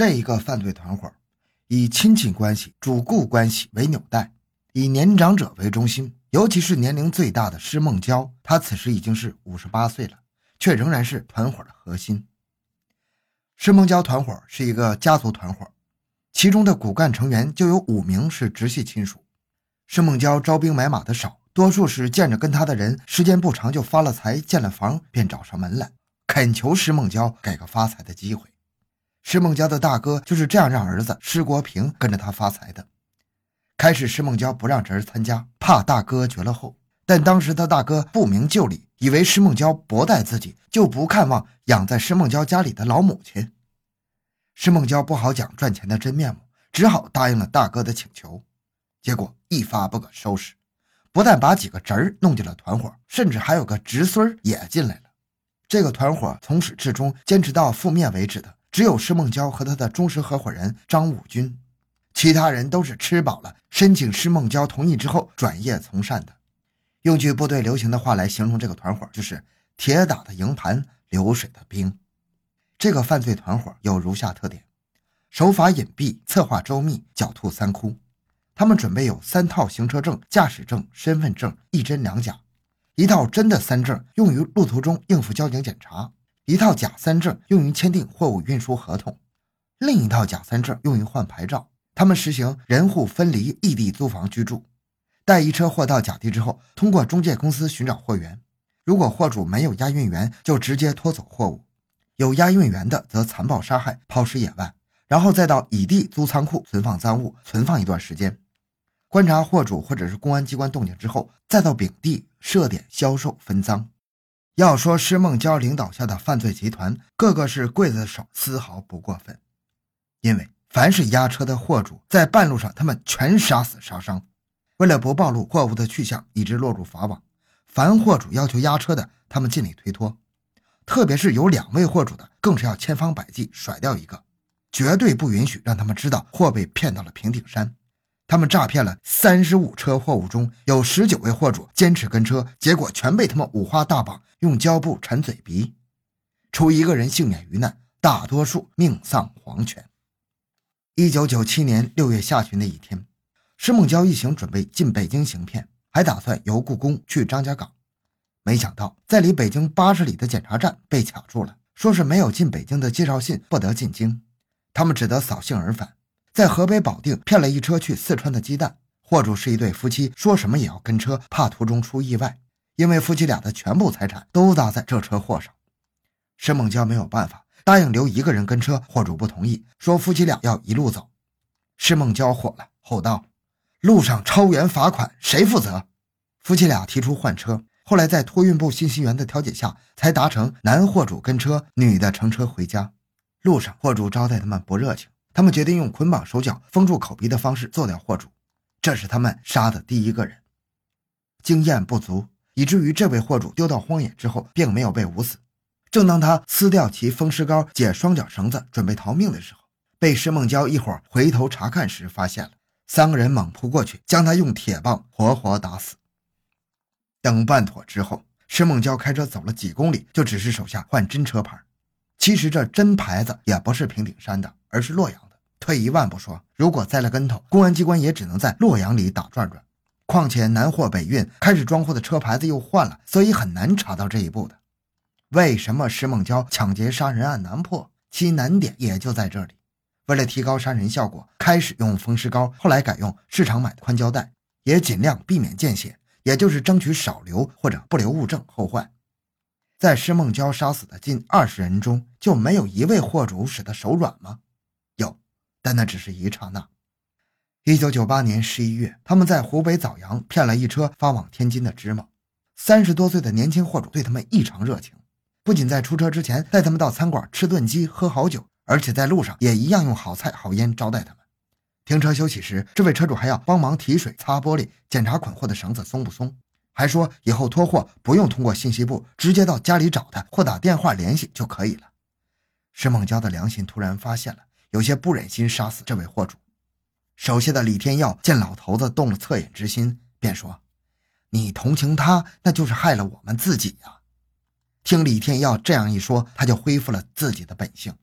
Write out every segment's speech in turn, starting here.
这一个犯罪团伙以亲戚关系、主顾关系为纽带，以年长者为中心，尤其是年龄最大的施梦娇，她此时已经是五十八岁了，却仍然是团伙的核心。施梦娇团伙是一个家族团伙，其中的骨干成员就有五名是直系亲属。施梦娇招兵买马的少，多数是见着跟他的人时间不长就发了财，建了房，便找上门来，恳求施梦娇给个发财的机会。施梦娇的大哥就是这样让儿子施国平跟着他发财的。开始施梦娇不让侄儿参加，怕大哥绝了后，但当时他大哥不明就里。以为施梦娇薄待自己，就不看望养在施梦娇家里的老母亲。施梦娇不好讲赚钱的真面目，只好答应了大哥的请求。结果一发不可收拾，不但把几个侄儿弄进了团伙，甚至还有个侄孙也进来了。这个团伙从始至终坚持到覆灭为止的，只有施梦娇和他的忠实合伙人张武军，其他人都是吃饱了，申请施梦娇同意之后转业从善的。用句部队流行的话来形容这个团伙，就是“铁打的营盘，流水的兵”。这个犯罪团伙有如下特点：手法隐蔽，策划周密，狡兔三窟。他们准备有三套行车证、驾驶证、身份证，一真两假。一套真的三证用于路途中应付交警检查，一套假三证用于签订货物运输合同，另一套假三证用于换牌照。他们实行人户分离，异地租房居住。待一车货到甲地之后，通过中介公司寻找货源。如果货主没有押运员，就直接拖走货物；有押运员的，则残暴杀害、抛尸野外，然后再到乙地租仓库存放赃物，存放一段时间。观察货主或者是公安机关动静之后，再到丙地设点销售分赃。要说施梦娇领导下的犯罪集团，个个是刽子手，丝毫不过分。因为凡是押车的货主，在半路上他们全杀死杀伤。为了不暴露货物的去向，以致落入法网，凡货主要求押车的，他们尽力推脱；特别是有两位货主的，更是要千方百计甩掉一个，绝对不允许让他们知道货被骗到了平顶山。他们诈骗了三十五车货物，中有十九位货主坚持跟车，结果全被他们五花大绑，用胶布缠嘴鼻，除一个人幸免于难，大多数命丧黄泉。一九九七年六月下旬的一天。施梦娇一行准备进北京行骗，还打算由故宫去张家港，没想到在离北京八十里的检查站被卡住了，说是没有进北京的介绍信，不得进京。他们只得扫兴而返，在河北保定骗了一车去四川的鸡蛋。货主是一对夫妻，说什么也要跟车，怕途中出意外，因为夫妻俩的全部财产都搭在这车货上。施梦娇没有办法，答应留一个人跟车，货主不同意，说夫妻俩要一路走。施梦娇火了，吼道。路上超员罚款，谁负责？夫妻俩提出换车，后来在托运部信息员的调解下，才达成男货主跟车，女的乘车回家。路上货主招待他们不热情，他们决定用捆绑手脚、封住口鼻的方式做掉货主。这是他们杀的第一个人。经验不足，以至于这位货主丢到荒野之后，并没有被捂死。正当他撕掉其风湿膏、解双脚绳子，准备逃命的时候，被施梦娇一伙回头查看时发现了。三个人猛扑过去，将他用铁棒活活打死。等办妥之后，施梦娇开车走了几公里，就指示手下换真车牌。其实这真牌子也不是平顶山的，而是洛阳的。退一万步说，如果栽了跟头，公安机关也只能在洛阳里打转转。况且南货北运，开始装货的车牌子又换了，所以很难查到这一步的。为什么施梦娇抢劫杀人案难破？其难点也就在这里。为了提高杀人效果，开始用风湿膏，后来改用市场买的宽胶带，也尽量避免见血，也就是争取少留或者不留物证后患。在施梦娇杀死的近二十人中，就没有一位货主使得手软吗？但那只是一刹那。一九九八年十一月，他们在湖北枣阳骗了一车发往天津的芝麻，三十多岁的年轻货主对他们异常热情，不仅在出车之前带他们到餐馆吃顿鸡、喝好酒。而且在路上也一样用好菜好烟招待他们。停车休息时，这位车主还要帮忙提水、擦玻璃、检查捆货的绳子松不松，还说以后拖货不用通过信息部，直接到家里找他或打电话联系就可以了。石梦娇的良心突然发现了，有些不忍心杀死这位货主。手下的李天耀见老头子动了恻隐之心，便说：“你同情他，那就是害了我们自己呀。”听李天耀这样一说，他就恢复了自己的本性。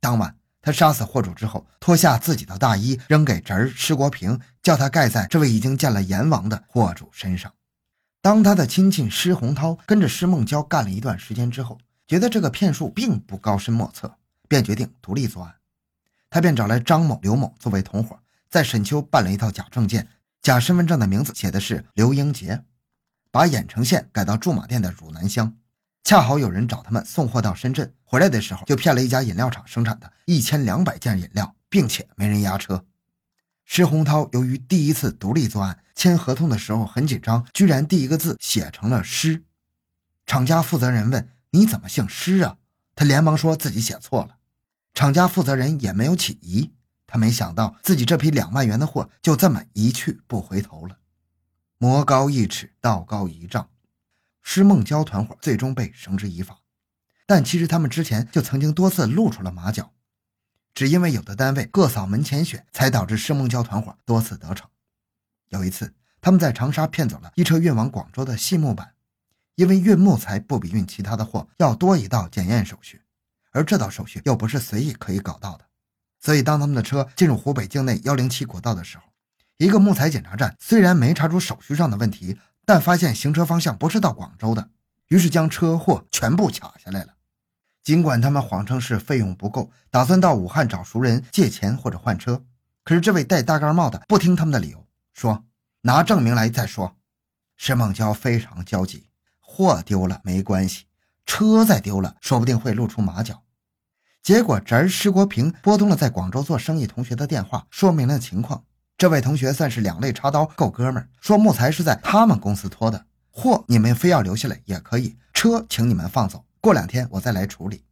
当晚，他杀死货主之后，脱下自己的大衣扔给侄儿施国平，叫他盖在这位已经见了阎王的货主身上。当他的亲戚施洪涛跟着施梦娇干了一段时间之后，觉得这个骗术并不高深莫测，便决定独立作案。他便找来张某、刘某作为同伙，在沈丘办了一套假证件，假身份证的名字写的是刘英杰，把郾城县改到驻马店的汝南乡。恰好有人找他们送货到深圳，回来的时候就骗了一家饮料厂生产的一千两百件饮料，并且没人押车。施洪涛由于第一次独立作案，签合同的时候很紧张，居然第一个字写成了“施”。厂家负责人问：“你怎么姓施啊？”他连忙说自己写错了。厂家负责人也没有起疑，他没想到自己这批两万元的货就这么一去不回头了。魔高一尺，道高一丈，施梦娇团伙最终被绳之以法。但其实他们之前就曾经多次露出了马脚。只因为有的单位各扫门前雪，才导致施梦娇团伙多次得逞。有一次，他们在长沙骗走了一车运往广州的细木板，因为运木材不比运其他的货要多一道检验手续，而这道手续又不是随意可以搞到的，所以当他们的车进入湖北境内幺零七国道的时候，一个木材检查站虽然没查出手续上的问题，但发现行车方向不是到广州的，于是将车货全部卡下来了。尽管他们谎称是费用不够，打算到武汉找熟人借钱或者换车，可是这位戴大盖帽的不听他们的理由，说拿证明来再说。沈梦娇非常焦急，货丢了没关系，车再丢了，说不定会露出马脚。结果侄儿施国平拨通了在广州做生意同学的电话，说明了情况。这位同学算是两肋插刀，够哥们儿，说木材是在他们公司拖的，货你们非要留下来也可以，车请你们放走。过两天我再来处理。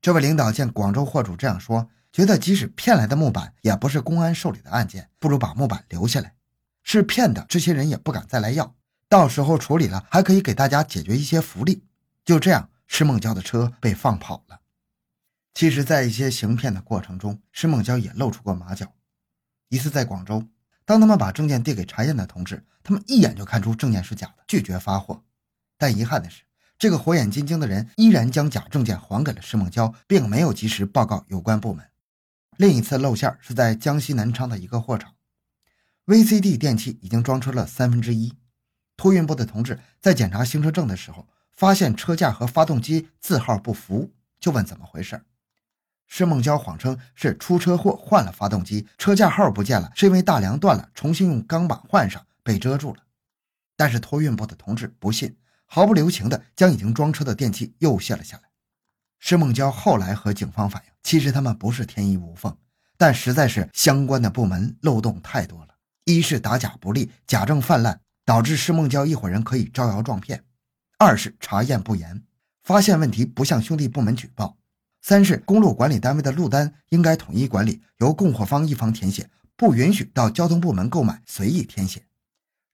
这位领导见广州货主这样说，觉得即使骗来的木板也不是公安受理的案件，不如把木板留下来。是骗的，这些人也不敢再来要。到时候处理了，还可以给大家解决一些福利。就这样，施梦娇的车被放跑了。其实，在一些行骗的过程中，施梦娇也露出过马脚。一次在广州，当他们把证件递给查验的同志，他们一眼就看出证件是假的，拒绝发货。但遗憾的是。这个火眼金睛的人依然将假证件还给了施梦娇，并没有及时报告有关部门。另一次露馅是在江西南昌的一个货场，VCD 电器已经装车了三分之一。托运部的同志在检查行车证的时候，发现车架和发动机字号不符，就问怎么回事。施梦娇谎称是出车祸换了发动机，车架号不见了，是因为大梁断了，重新用钢板换上，被遮住了。但是托运部的同志不信。毫不留情地将已经装车的电器又卸了下来。施梦娇后来和警方反映，其实他们不是天衣无缝，但实在是相关的部门漏洞太多了。一是打假不力，假证泛滥，导致施梦娇一伙人可以招摇撞骗；二是查验不严，发现问题不向兄弟部门举报；三是公路管理单位的路单应该统一管理，由供货方一方填写，不允许到交通部门购买随意填写。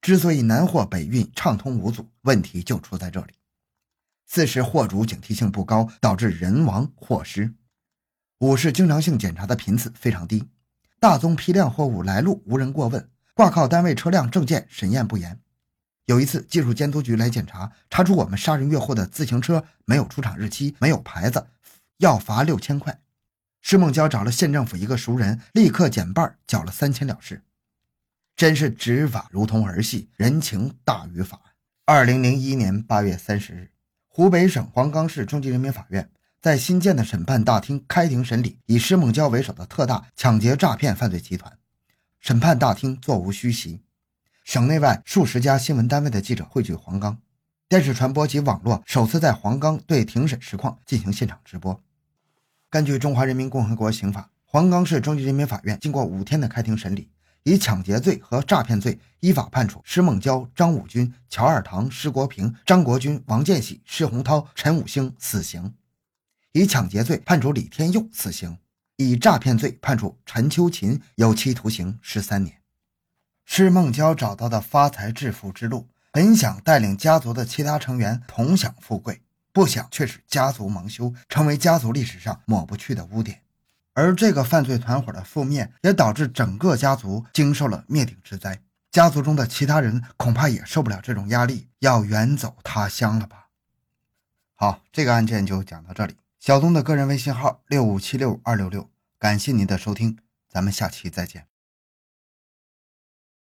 之所以南货北运畅通无阻，问题就出在这里。四是货主警惕性不高，导致人亡货失。五是经常性检查的频次非常低，大宗批量货物来路无人过问，挂靠单位车辆证件审验不严。有一次技术监督局来检查，查出我们杀人越货的自行车没有出厂日期，没有牌子，要罚六千块。施梦娇找了县政府一个熟人，立刻减半，缴了三千了事。真是执法如同儿戏，人情大于法。二零零一年八月三十日，湖北省黄冈市中级人民法院在新建的审判大厅开庭审理以施梦娇为首的特大抢劫诈骗犯罪集团。审判大厅座无虚席，省内外数十家新闻单位的记者汇聚黄冈，电视传播及网络首次在黄冈对庭审实况进行现场直播。根据《中华人民共和国刑法》，黄冈市中级人民法院经过五天的开庭审理。以抢劫罪和诈骗罪依法判处施梦娇、张武军、乔二堂、施国平、张国军、王建喜、施洪涛、陈武兴死刑；以抢劫罪判处李天佑死刑；以诈骗罪判处陈秋琴有期徒刑十三年。是孟郊找到的发财致富之路，本想带领家族的其他成员同享富贵，不想却使家族蒙羞，成为家族历史上抹不去的污点。而这个犯罪团伙的覆灭，也导致整个家族经受了灭顶之灾。家族中的其他人恐怕也受不了这种压力，要远走他乡了吧？好，这个案件就讲到这里。小东的个人微信号六五七六二六六，感谢您的收听，咱们下期再见。